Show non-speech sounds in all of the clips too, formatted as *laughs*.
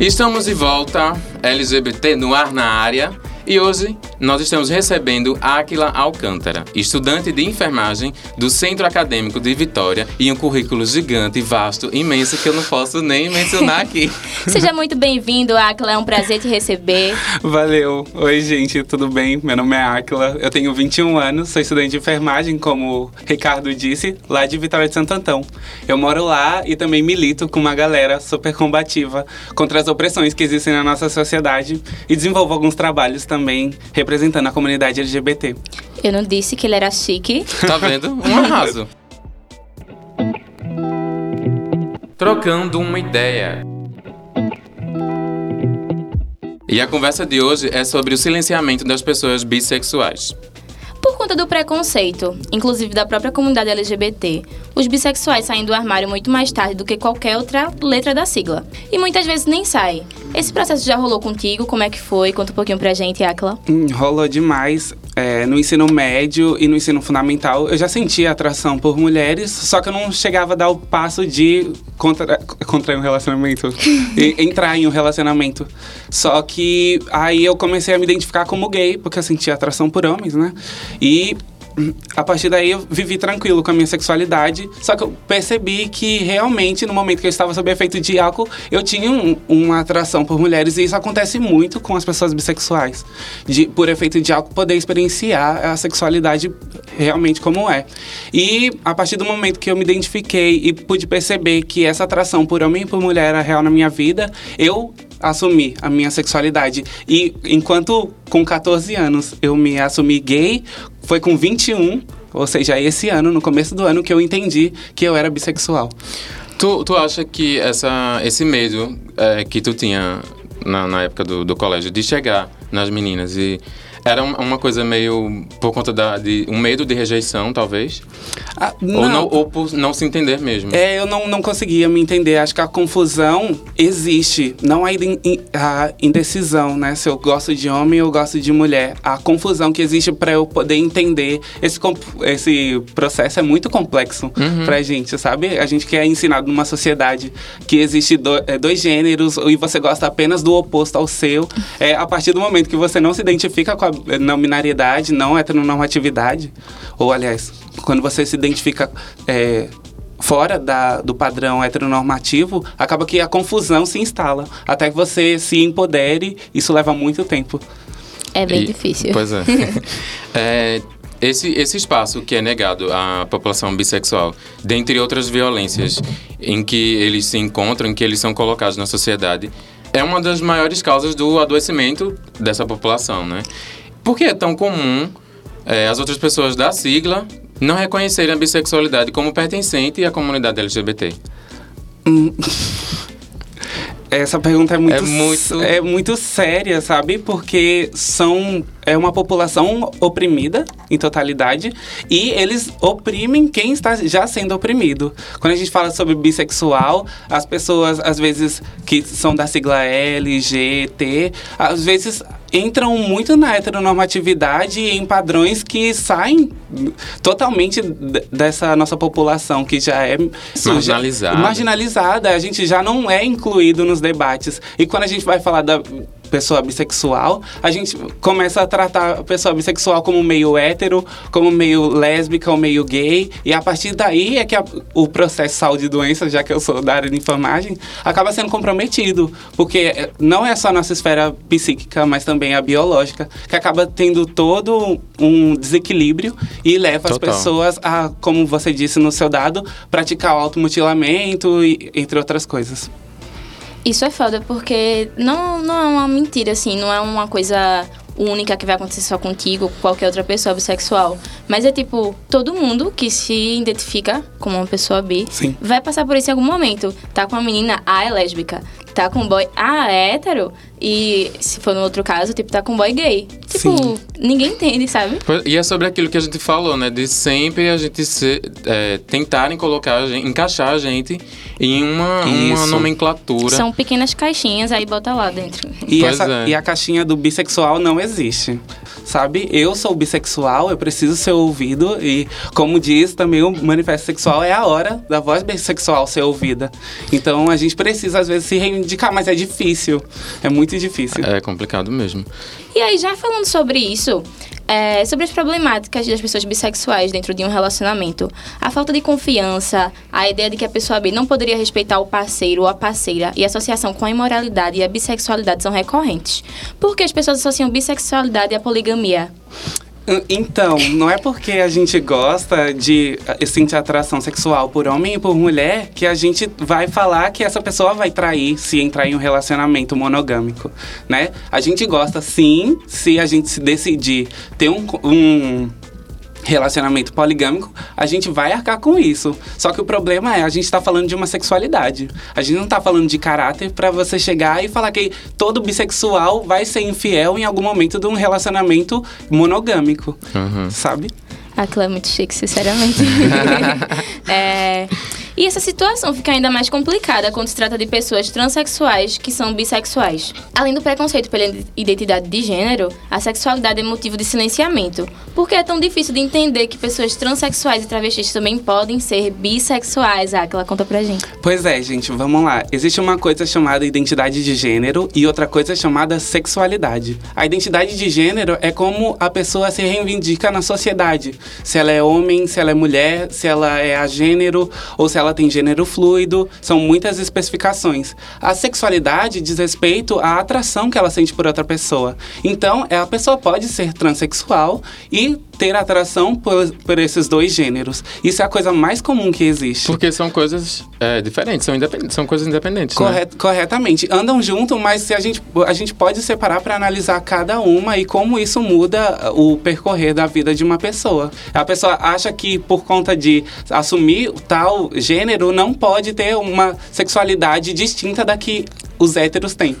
Estamos de volta, LGBT no ar na área. E hoje nós estamos recebendo Áquila Alcântara, estudante de enfermagem do Centro Acadêmico de Vitória e um currículo gigante, vasto, imenso que eu não posso nem mencionar aqui. *laughs* Seja muito bem-vindo, Áquila, é um prazer te receber. Valeu. Oi, gente, tudo bem? Meu nome é Áquila, eu tenho 21 anos, sou estudante de enfermagem, como o Ricardo disse, lá de Vitória de Santo Antão. Eu moro lá e também milito com uma galera super combativa contra as opressões que existem na nossa sociedade e desenvolvo alguns trabalhos também também representando a comunidade LGBT. Eu não disse que ele era chique. Tá vendo? Um arraso. Trocando uma ideia. E a conversa de hoje é sobre o silenciamento das pessoas bissexuais. Por conta do preconceito, inclusive da própria comunidade LGBT, os bissexuais saem do armário muito mais tarde do que qualquer outra letra da sigla. E muitas vezes nem saem. Esse processo já rolou contigo? Como é que foi? Conta um pouquinho pra gente, Akla. Hum, rolou demais. É, no ensino médio e no ensino fundamental, eu já sentia atração por mulheres, só que eu não chegava a dar o passo de contra, contrair um relacionamento, *laughs* entrar em um relacionamento. Só que aí eu comecei a me identificar como gay, porque eu sentia atração por homens, né? E a partir daí eu vivi tranquilo com a minha sexualidade, só que eu percebi que realmente no momento que eu estava sob efeito de álcool, eu tinha um, uma atração por mulheres e isso acontece muito com as pessoas bissexuais, de por efeito de álcool poder experienciar a sexualidade realmente como é. E a partir do momento que eu me identifiquei e pude perceber que essa atração por homem e por mulher era real na minha vida, eu assumi a minha sexualidade. E enquanto com 14 anos eu me assumi gay, foi com 21, ou seja, esse ano, no começo do ano, que eu entendi que eu era bissexual. Tu, tu acha que essa, esse medo é, que tu tinha na, na época do, do colégio de chegar nas meninas e era uma coisa meio por conta da, de um medo de rejeição, talvez? Ah, não. Ou, não, ou por não se entender mesmo? É, eu não, não conseguia me entender. Acho que a confusão existe. Não a, a indecisão, né? Se eu gosto de homem ou gosto de mulher. A confusão que existe para eu poder entender. Esse, esse processo é muito complexo uhum. pra gente, sabe? A gente que é ensinado numa sociedade que existe do, é, dois gêneros e você gosta apenas do oposto ao seu. É, a partir do momento que você não se identifica com a não binariedade, não heteronormatividade, ou aliás, quando você se identifica é, fora da, do padrão heteronormativo, acaba que a confusão se instala. Até que você se empodere, isso leva muito tempo. É bem e, difícil. Pois é. *laughs* é. Esse, esse espaço que é negado à população bissexual, dentre outras violências em que eles se encontram, em que eles são colocados na sociedade, é uma das maiores causas do adoecimento dessa população, né? Por que é tão comum é, as outras pessoas da sigla não reconhecerem a bissexualidade como pertencente à comunidade LGBT? Hum. *laughs* Essa pergunta é muito, é muito... é muito séria, sabe? Porque são é uma população oprimida em totalidade e eles oprimem quem está já sendo oprimido. Quando a gente fala sobre bissexual, as pessoas às vezes que são da sigla L, G, T, às vezes entram muito na heteronormatividade em padrões que saem totalmente dessa nossa população que já é marginalizada. marginalizada. A gente já não é incluído nos debates. E quando a gente vai falar da pessoa bissexual, a gente começa a tratar a pessoa bissexual como meio hétero, como meio lésbica ou meio gay, e a partir daí é que a, o processo saúde e doença, já que eu sou da área de enfermagem, acaba sendo comprometido, porque não é só a nossa esfera psíquica, mas também a biológica, que acaba tendo todo um desequilíbrio e leva Total. as pessoas a, como você disse no seu dado, praticar o automutilamento, e, entre outras coisas. Isso é foda, porque não, não é uma mentira, assim, não é uma coisa única que vai acontecer só contigo ou qualquer outra pessoa bissexual. Mas é tipo, todo mundo que se identifica como uma pessoa bi Sim. vai passar por isso em algum momento. Tá com uma menina, ah, é lésbica. Tá com um boy, ah, é hétero. E se for no outro caso, tipo, tá com um boy gay. Tipo, Sim. ninguém entende, sabe? E é sobre aquilo que a gente falou, né? De sempre a gente se, é, tentarem colocar, encaixar a gente em uma, uma nomenclatura. São pequenas caixinhas, aí bota lá dentro. E, essa, é. e a caixinha do bissexual não existe sabe? Eu sou bissexual, eu preciso ser ouvido e, como diz também o manifesto sexual, é a hora da voz bissexual ser ouvida. Então a gente precisa às vezes se reivindicar, mas é difícil. É muito difícil. É complicado mesmo. E aí, já falando sobre isso, é, sobre as problemáticas das pessoas bissexuais dentro de um relacionamento, a falta de confiança, a ideia de que a pessoa bi não poderia respeitar o parceiro ou a parceira e a associação com a imoralidade e a bissexualidade são recorrentes. Por que as pessoas associam bissexualidade à poligamia? Então, não é porque a gente gosta de eh, sentir atração sexual por homem e por mulher que a gente vai falar que essa pessoa vai trair se entrar em um relacionamento monogâmico, né? A gente gosta sim, se a gente decidir ter um, um relacionamento poligâmico, a gente vai arcar com isso. Só que o problema é, a gente está falando de uma sexualidade. A gente não está falando de caráter para você chegar e falar que todo bissexual vai ser infiel em algum momento de um relacionamento monogâmico, uhum. sabe? Aquilo é muito chique, sinceramente. *laughs* *laughs* é... E essa situação fica ainda mais complicada quando se trata de pessoas transexuais que são bissexuais. Além do preconceito pela identidade de gênero, a sexualidade é motivo de silenciamento. Por que é tão difícil de entender que pessoas transexuais e travestis também podem ser bissexuais? Ah, ela conta pra gente. Pois é, gente, vamos lá. Existe uma coisa chamada identidade de gênero e outra coisa chamada sexualidade. A identidade de gênero é como a pessoa se reivindica na sociedade. Se ela é homem, se ela é mulher, se ela é a gênero ou se ela ela tem gênero fluido, são muitas especificações. A sexualidade diz respeito à atração que ela sente por outra pessoa. Então, a pessoa pode ser transexual e ter atração por, por esses dois gêneros. Isso é a coisa mais comum que existe. Porque são coisas é, diferentes, são, independentes, são coisas independentes. Corret, né? Corretamente. Andam junto, mas se a, gente, a gente pode separar para analisar cada uma e como isso muda o percorrer da vida de uma pessoa. A pessoa acha que por conta de assumir tal gênero não pode ter uma sexualidade distinta da que os héteros têm.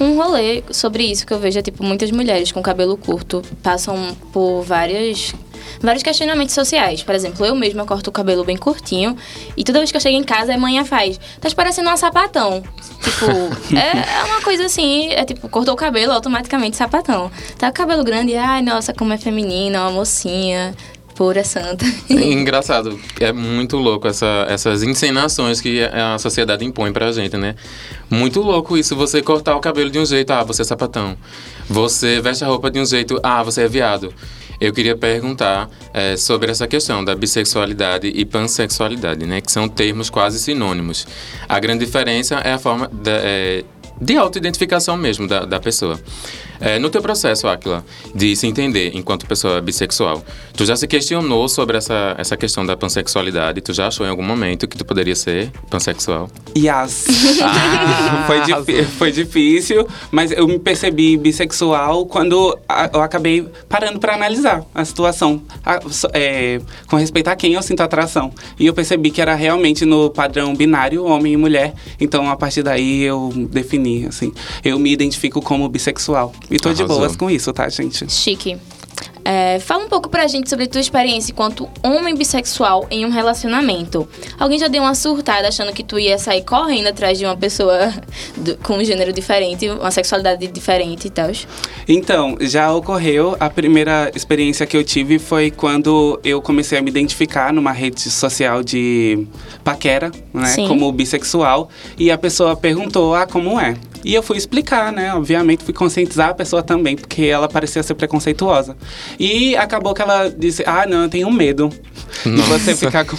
Um rolê sobre isso que eu vejo é tipo muitas mulheres com cabelo curto passam por várias vários questionamentos sociais. Por exemplo, eu mesma corto o cabelo bem curtinho e toda vez que eu chego em casa, a manhã faz, tá parecendo uma sapatão. Tipo, *laughs* é, é, uma coisa assim, é tipo, cortou o cabelo, automaticamente sapatão. Tá com o cabelo grande, ai, nossa, como é feminina, uma mocinha pura santa. engraçado, é muito louco essa, essas encenações que a sociedade impõe pra gente, né? Muito louco isso, você cortar o cabelo de um jeito, ah, você é sapatão. Você veste a roupa de um jeito, ah, você é viado. Eu queria perguntar é, sobre essa questão da bissexualidade e pansexualidade, né? Que são termos quase sinônimos. A grande diferença é a forma é, de autoidentificação mesmo da, da pessoa. É, no teu processo, Aquila, de se entender enquanto pessoa bissexual, tu já se questionou sobre essa, essa questão da pansexualidade? Tu já achou em algum momento que tu poderia ser pansexual? Yes. *laughs* Ah, *laughs* foi, foi difícil, mas eu me percebi bissexual quando eu acabei parando para analisar a situação a, é, com respeito a quem eu sinto atração. E eu percebi que era realmente no padrão binário, homem e mulher. Então, a partir daí, eu defini, assim, eu me identifico como bissexual. E tô Arrasou. de boas com isso, tá, gente? Chique. É, fala um pouco pra gente sobre tua experiência enquanto homem bissexual em um relacionamento. Alguém já deu uma surtada achando que tu ia sair correndo atrás de uma pessoa *laughs* do, com um gênero diferente, uma sexualidade diferente e tal? Então, já ocorreu. A primeira experiência que eu tive foi quando eu comecei a me identificar numa rede social de paquera, né? Sim. Como bissexual. E a pessoa perguntou, ah, como é? E eu fui explicar, né? Obviamente, fui conscientizar a pessoa também, porque ela parecia ser preconceituosa. E acabou que ela disse: Ah, não, eu tenho medo de você ficar, com,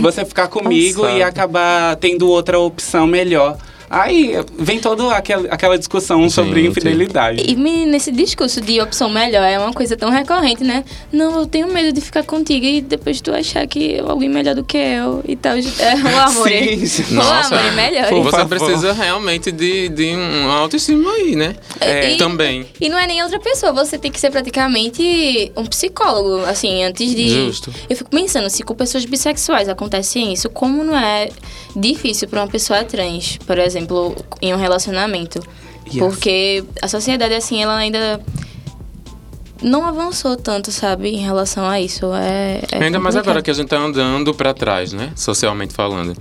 você ficar comigo Nossa. e acabar tendo outra opção melhor. Aí vem toda aquela, aquela discussão Gente. sobre infidelidade. E nesse discurso de opção melhor é uma coisa tão recorrente, né? Não, eu tenho medo de ficar contigo e depois tu achar que alguém melhor do que eu e tal. *laughs* É, o amor. Sim, sim. Nossa, o amor é melhor. Você precisa realmente de, de um autoestima aí, né? É. E, Também. E não é nem outra pessoa, você tem que ser praticamente um psicólogo, assim, antes de. Justo. Eu fico pensando, se com pessoas bissexuais acontece isso, como não é difícil para uma pessoa trans, por exemplo? Exemplo, em um relacionamento. Yes. Porque a sociedade, assim, ela ainda não avançou tanto, sabe, em relação a isso. É, é Ainda complicado. mais agora que a gente tá andando para trás, né? Socialmente falando.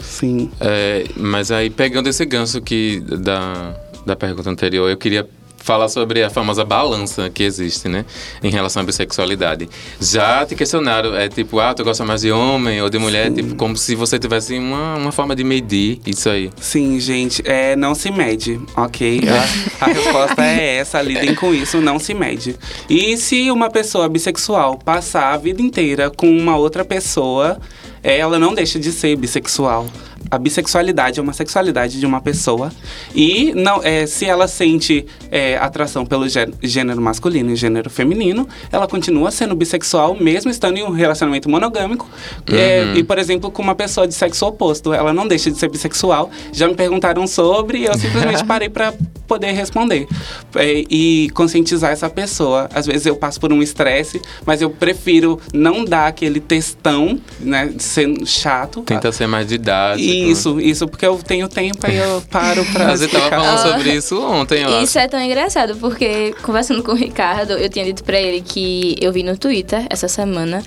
Sim. É, mas aí, pegando esse gancho que da, da pergunta anterior, eu queria falar sobre a famosa balança que existe, né? Em relação à bissexualidade. Já te questionaram, é tipo, ah, tu gosta mais de homem ou de mulher? Tipo, como se você tivesse uma, uma forma de medir isso aí. Sim, gente, é, não se mede, ok? A, a resposta é essa, lidem com isso, não se mede. E se uma pessoa bissexual passar a vida inteira com uma outra pessoa, ela não deixa de ser bissexual a bissexualidade é uma sexualidade de uma pessoa e não é, se ela sente é, atração pelo gênero masculino e gênero feminino, ela continua sendo bissexual mesmo estando em um relacionamento monogâmico é, uhum. é, e por exemplo com uma pessoa de sexo oposto, ela não deixa de ser bissexual. Já me perguntaram sobre e eu simplesmente *laughs* parei para poder responder é, e conscientizar essa pessoa. Às vezes eu passo por um estresse, mas eu prefiro não dar aquele textão, né, de ser chato. Tenta ser mais didático. E isso, isso, porque eu tenho tempo aí eu paro pra. *laughs* Você tava falando sobre isso ontem, eu Isso acho. é tão engraçado, porque conversando com o Ricardo, eu tinha dito pra ele que eu vi no Twitter essa semana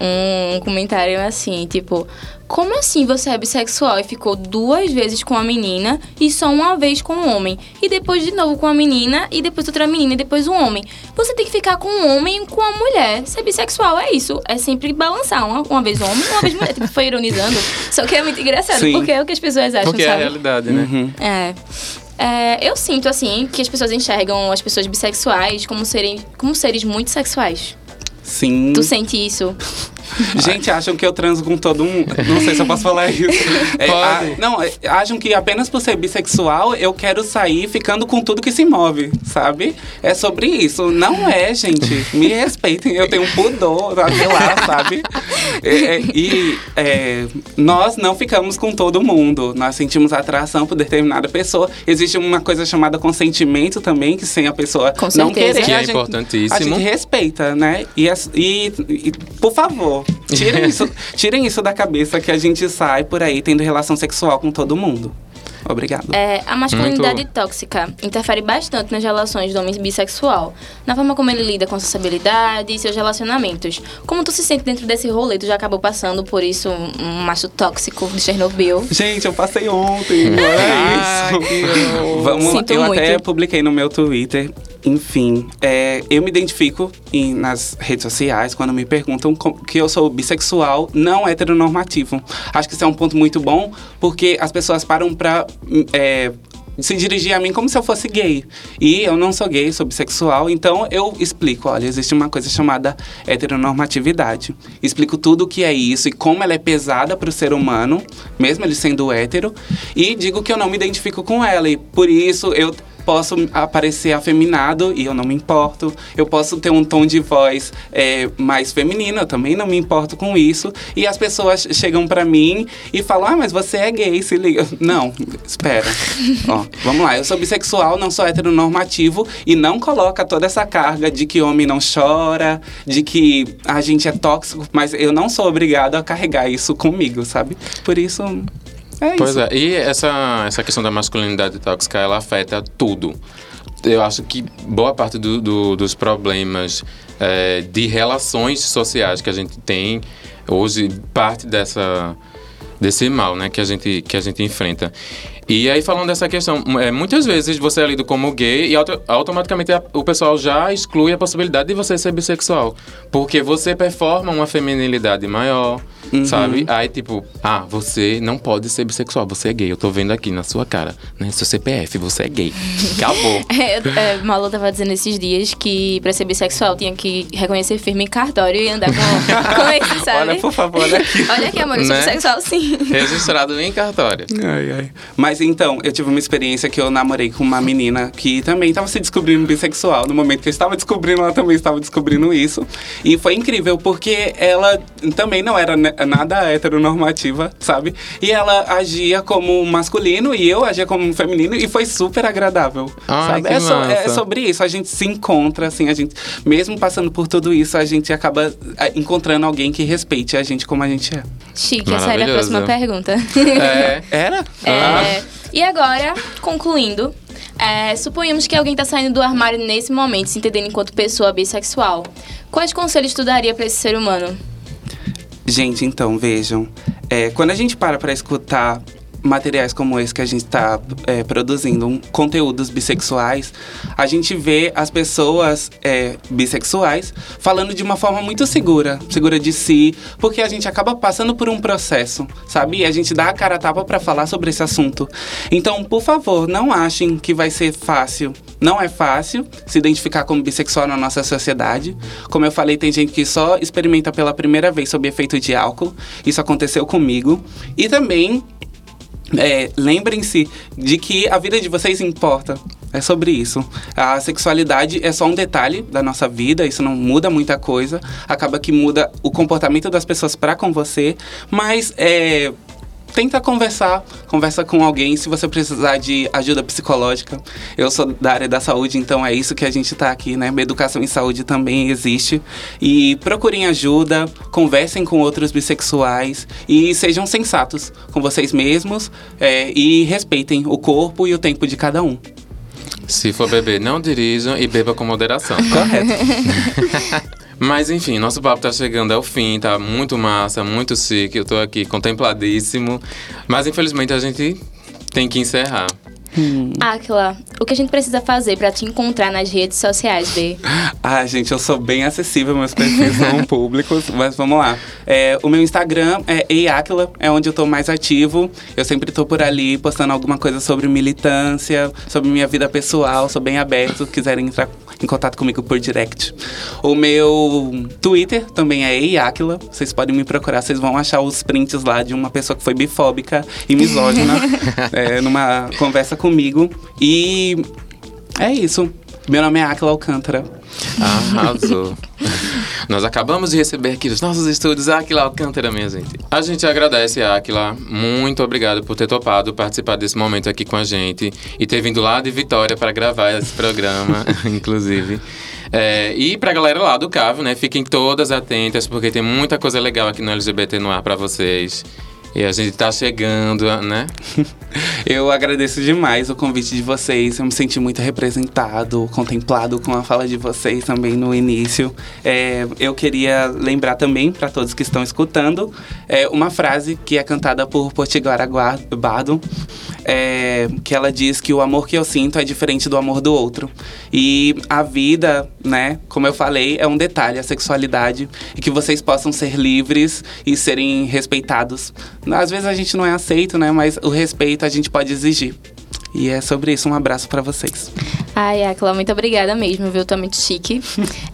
um comentário assim, tipo, como assim você é bissexual e ficou duas vezes com a menina e só uma vez com o homem? E depois de novo com a menina e depois outra menina e depois o homem. Você tem que ficar com um homem e com a mulher. Ser bissexual é isso. É sempre balançar. Uma, uma vez homem, uma vez mulher. tipo, foi ironizando. Só que é muito engraçado, Sim. porque é o que as pessoas acham, porque sabe? é a realidade, né? Uhum. É. É, eu sinto, assim, que as pessoas enxergam as pessoas bissexuais como, serem, como seres muito sexuais. Sim. Tu sente isso? *laughs* Gente, acham que eu transo com todo mundo. Não sei se eu posso falar isso. *laughs* É, a, não, é, acham que apenas por ser bissexual eu quero sair ficando com tudo que se move, sabe? É sobre isso. Não é, gente. Me respeitem. Eu tenho um pudor até lá, sabe? É, é, e é, nós não ficamos com todo mundo. Nós sentimos atração por determinada pessoa. Existe uma coisa chamada consentimento também, que sem a pessoa com não querer. Que é a gente, importantíssimo. A gente respeita, né? E, e, e por favor, Tirem isso, *laughs* tirem isso da cabeça que a gente sai por aí tendo relação sexual com todo mundo. Obrigado. É, a masculinidade Muito... tóxica interfere bastante nas relações do homem bissexual, na forma como ele lida com sociabilidade e seus relacionamentos. Como tu se sente dentro desse rolê? Tu já acabou passando por isso, um macho tóxico de Chernobyl? Gente, eu passei ontem. é isso. Vamos, Sinto eu muito. até publiquei no meu Twitter enfim, é, eu me identifico em, nas redes sociais quando me perguntam que eu sou bissexual não heteronormativo. Acho que isso é um ponto muito bom, porque as pessoas param pra. É, se dirigir a mim como se eu fosse gay. E eu não sou gay, sou bissexual, então eu explico, olha, existe uma coisa chamada heteronormatividade. Explico tudo o que é isso e como ela é pesada para o ser humano, mesmo ele sendo hétero, e digo que eu não me identifico com ela e por isso eu posso aparecer afeminado e eu não me importo. Eu posso ter um tom de voz é, mais feminino, eu também não me importo com isso. E as pessoas chegam para mim e falam: Ah, mas você é gay, se liga. *laughs* Não, espera. *laughs* Ó, vamos lá, eu sou bissexual, não sou heteronormativo e não coloca toda essa carga de que homem não chora, de que a gente é tóxico, mas eu não sou obrigado a carregar isso comigo, sabe? Por isso. É pois isso. é, e essa, essa questão da masculinidade tóxica, ela afeta tudo. Eu acho que boa parte do, do, dos problemas é, de relações sociais que a gente tem hoje, parte dessa, desse mal né, que, a gente, que a gente enfrenta. E aí, falando dessa questão, é, muitas vezes você é lido como gay e auto, automaticamente a, o pessoal já exclui a possibilidade de você ser bissexual. Porque você performa uma feminilidade maior, uhum. sabe? Aí, tipo, ah, você não pode ser bissexual, você é gay. Eu tô vendo aqui na sua cara, né? Seu CPF, você é gay. Acabou. *laughs* é, é, Malu tava dizendo esses dias que pra ser bissexual tinha que reconhecer firme em cartório e andar com, *laughs* com esse, sabe? Olha, por favor, olha aqui. *laughs* Olha aqui, amor, eu sou né? bissexual, sim. Registrado em cartório. Ai, ai. Mas então, eu tive uma experiência que eu namorei com uma menina que também tava se descobrindo bissexual. No momento que eu estava descobrindo, ela também estava descobrindo isso. E foi incrível, porque ela também não era nada heteronormativa, sabe? E ela agia como masculino e eu agia como feminino e foi super agradável, Ai, sabe? É, so, é, sobre isso, a gente se encontra, assim, a gente, mesmo passando por tudo isso, a gente acaba é, encontrando alguém que respeite a gente como a gente é. Chique, essa era a próxima pergunta. É. Era? É. Ah. E agora, concluindo, é, suponhamos que alguém está saindo do armário nesse momento, se entendendo enquanto pessoa bissexual. Quais conselhos tu daria para esse ser humano? Gente, então, vejam. É, quando a gente para para escutar materiais como esse que a gente está é, produzindo, um, conteúdos bissexuais, a gente vê as pessoas é, bissexuais falando de uma forma muito segura, segura de si, porque a gente acaba passando por um processo, sabe? E a gente dá a cara a tapa para falar sobre esse assunto. Então, por favor, não achem que vai ser fácil. Não é fácil se identificar como bissexual na nossa sociedade. Como eu falei, tem gente que só experimenta pela primeira vez sob efeito de álcool. Isso aconteceu comigo. E também é, lembrem-se de que a vida de vocês importa. É sobre isso. A sexualidade é só um detalhe da nossa vida, isso não muda muita coisa. Acaba que muda o comportamento das pessoas para com você, mas é, tenta conversar, conversa com alguém se você precisar de ajuda psicológica. Eu sou da área da saúde, então é isso que a gente está aqui, né? Educação em saúde também existe. E procurem ajuda, conversem com outros bissexuais e sejam sensatos com vocês mesmos é, e respeitem o corpo e o tempo de cada um. Se for beber, não dirijam e beba com moderação. Correto. *laughs* Mas enfim, nosso papo tá chegando ao fim, tá muito massa, muito chique. Eu tô aqui contempladíssimo. Mas infelizmente a gente tem que encerrar. Hum. Aquila, o que a gente precisa fazer para te encontrar nas redes sociais, B? Ah, gente, eu sou bem acessível, meus perfis são *laughs* públicos, mas vamos lá. É, o meu Instagram é eiakila, é onde eu tô mais ativo. Eu sempre tô por ali postando alguma coisa sobre militância, sobre minha vida pessoal, sou bem aberto, quiserem entrar em contato comigo por direct. O meu Twitter também é eiakila, vocês podem me procurar, vocês vão achar os prints lá de uma pessoa que foi bifóbica e misógina, *laughs* é, numa conversa comigo. E é isso. Meu nome é Aquila Alcântara. Arrasou. Nós acabamos de receber aqui nos nossos estúdios Aquila Alcântara, minha gente. A gente agradece, Aquila. Muito obrigado por ter topado participar desse momento aqui com a gente e ter vindo lá de Vitória para gravar esse programa, *laughs* inclusive. É, e pra galera lá do Cavo, né? Fiquem todas atentas, porque tem muita coisa legal aqui no LGBT no ar para vocês. E a gente tá chegando, né? *laughs* eu agradeço demais o convite de vocês. Eu me senti muito representado, contemplado com a fala de vocês também no início. É, eu queria lembrar também para todos que estão escutando é, uma frase que é cantada por Potiguara Bardo, é, que ela diz que o amor que eu sinto é diferente do amor do outro. E a vida, né, como eu falei, é um detalhe, a sexualidade, e que vocês possam ser livres e serem respeitados às vezes a gente não é aceito, né? Mas o respeito a gente pode exigir. E é sobre isso. Um abraço para vocês. Ai, Aquila, muito obrigada mesmo, viu? Tá muito chique. *laughs*